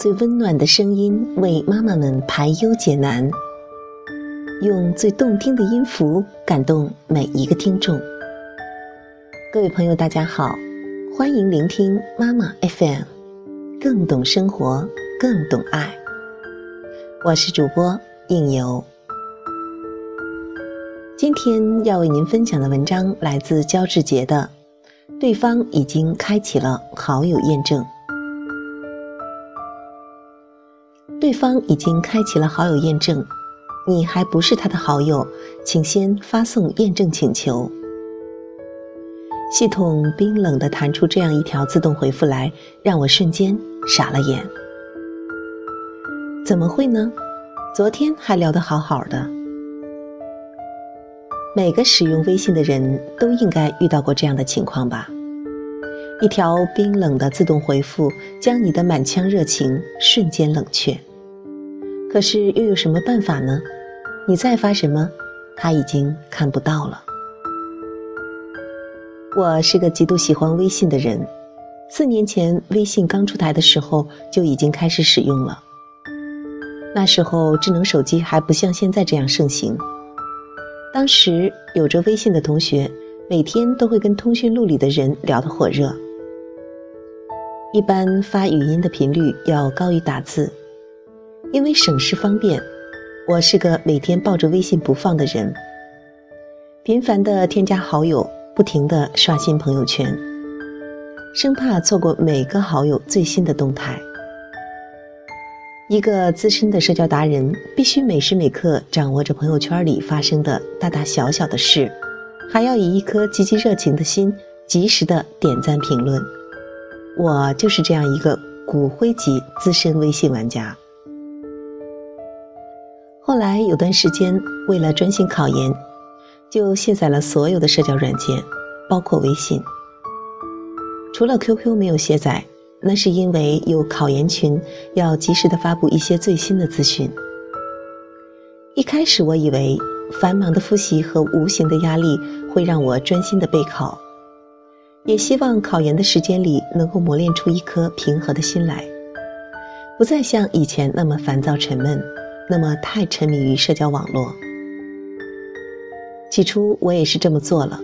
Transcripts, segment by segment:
最温暖的声音为妈妈们排忧解难，用最动听的音符感动每一个听众。各位朋友，大家好，欢迎聆听妈妈 FM，更懂生活，更懂爱。我是主播应由。今天要为您分享的文章来自焦志杰的，对方已经开启了好友验证。对方已经开启了好友验证，你还不是他的好友，请先发送验证请求。系统冰冷的弹出这样一条自动回复来，让我瞬间傻了眼。怎么会呢？昨天还聊得好好的。每个使用微信的人都应该遇到过这样的情况吧？一条冰冷的自动回复，将你的满腔热情瞬间冷却。可是又有什么办法呢？你再发什么，他已经看不到了。我是个极度喜欢微信的人，四年前微信刚出台的时候就已经开始使用了。那时候智能手机还不像现在这样盛行，当时有着微信的同学每天都会跟通讯录里的人聊得火热，一般发语音的频率要高于打字。因为省事方便，我是个每天抱着微信不放的人，频繁的添加好友，不停的刷新朋友圈，生怕错过每个好友最新的动态。一个资深的社交达人，必须每时每刻掌握着朋友圈里发生的大大小小的事，还要以一颗积极热情的心，及时的点赞评论。我就是这样一个骨灰级资深微信玩家。后来有段时间，为了专心考研，就卸载了所有的社交软件，包括微信。除了 QQ 没有卸载，那是因为有考研群要及时的发布一些最新的资讯。一开始我以为繁忙的复习和无形的压力会让我专心的备考，也希望考研的时间里能够磨练出一颗平和的心来，不再像以前那么烦躁沉闷。那么太沉迷于社交网络。起初我也是这么做了，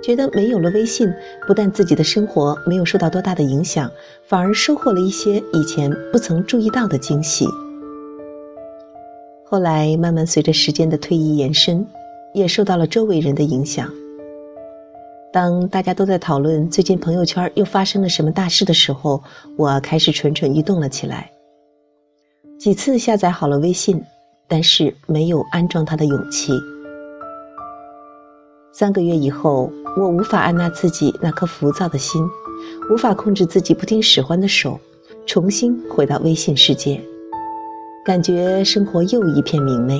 觉得没有了微信，不但自己的生活没有受到多大的影响，反而收获了一些以前不曾注意到的惊喜。后来慢慢随着时间的推移延伸，也受到了周围人的影响。当大家都在讨论最近朋友圈又发生了什么大事的时候，我开始蠢蠢欲动了起来。几次下载好了微信，但是没有安装它的勇气。三个月以后，我无法按捺自己那颗浮躁的心，无法控制自己不听使唤的手，重新回到微信世界，感觉生活又一片明媚。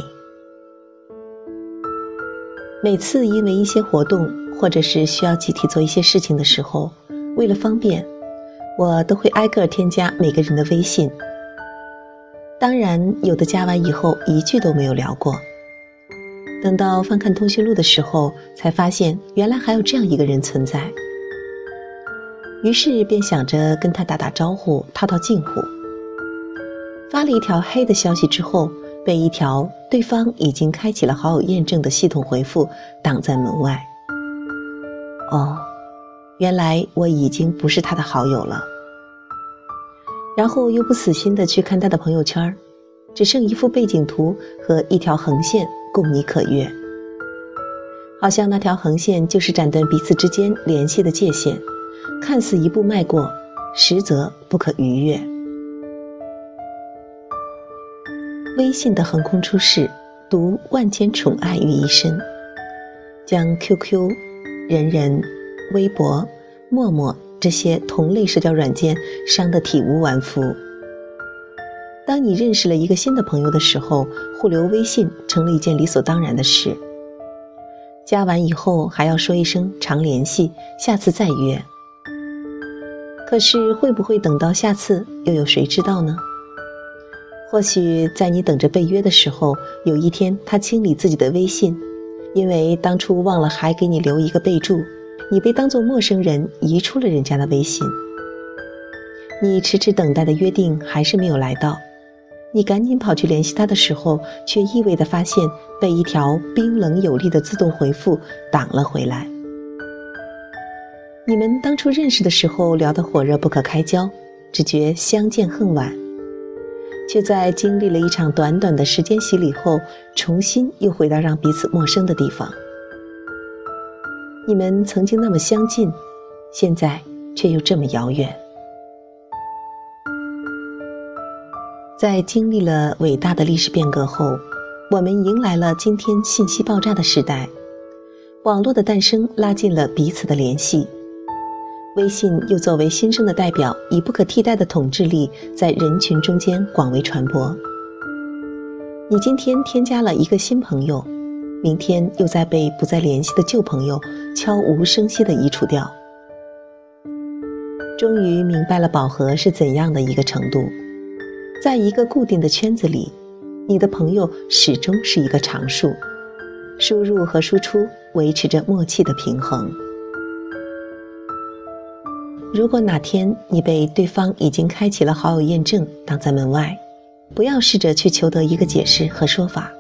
每次因为一些活动，或者是需要集体做一些事情的时候，为了方便，我都会挨个添加每个人的微信。当然，有的加完以后一句都没有聊过。等到翻看通讯录的时候，才发现原来还有这样一个人存在。于是便想着跟他打打招呼，套套近乎。发了一条黑的消息之后，被一条对方已经开启了好友验证的系统回复挡在门外。哦，原来我已经不是他的好友了。然后又不死心的去看他的朋友圈，只剩一幅背景图和一条横线供你可阅，好像那条横线就是斩断彼此之间联系的界限，看似一步迈过，实则不可逾越。微信的横空出世，读万千宠爱于一身，将 QQ、人人、微博、陌陌。这些同类社交软件伤得体无完肤。当你认识了一个新的朋友的时候，互留微信成了一件理所当然的事。加完以后还要说一声常联系，下次再约。可是会不会等到下次，又有谁知道呢？或许在你等着被约的时候，有一天他清理自己的微信，因为当初忘了还给你留一个备注。你被当作陌生人移出了人家的微信，你迟迟等待的约定还是没有来到，你赶紧跑去联系他的时候，却意外的发现被一条冰冷有力的自动回复挡了回来。你们当初认识的时候聊得火热不可开交，只觉相见恨晚，却在经历了一场短短的时间洗礼后，重新又回到让彼此陌生的地方。你们曾经那么相近，现在却又这么遥远。在经历了伟大的历史变革后，我们迎来了今天信息爆炸的时代，网络的诞生拉近了彼此的联系。微信又作为新生的代表，以不可替代的统治力，在人群中间广为传播。你今天添加了一个新朋友，明天又在被不再联系的旧朋友悄无声息地移除掉。终于明白了饱和是怎样的一个程度，在一个固定的圈子里，你的朋友始终是一个常数，输入和输出维持着默契的平衡。如果哪天你被对方已经开启了好友验证挡在门外，不要试着去求得一个解释和说法，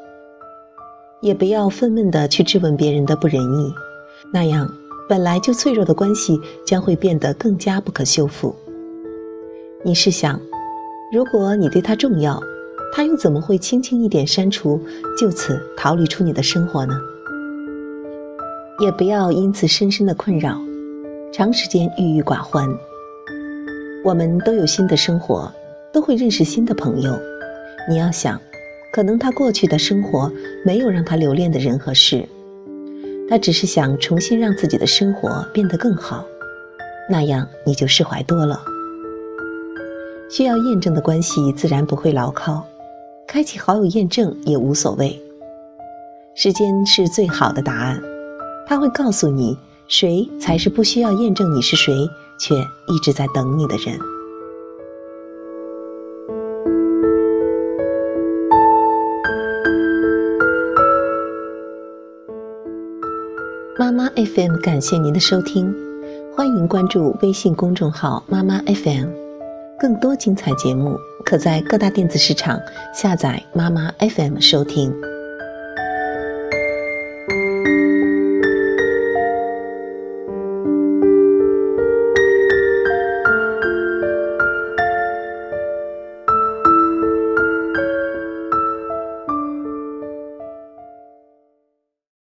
也不要愤懑地去质问别人的不仁义，那样本来就脆弱的关系将会变得更加不可修复。你试想，如果你对他重要，他又怎么会轻轻一点删除，就此逃离出你的生活呢？也不要因此深深的困扰。长时间郁郁寡欢。我们都有新的生活，都会认识新的朋友。你要想，可能他过去的生活没有让他留恋的人和事，他只是想重新让自己的生活变得更好，那样你就释怀多了。需要验证的关系自然不会牢靠，开启好友验证也无所谓。时间是最好的答案，他会告诉你。谁才是不需要验证你是谁，却一直在等你的人？妈妈 FM 感谢您的收听，欢迎关注微信公众号妈妈 FM，更多精彩节目可在各大电子市场下载妈妈 FM 收听。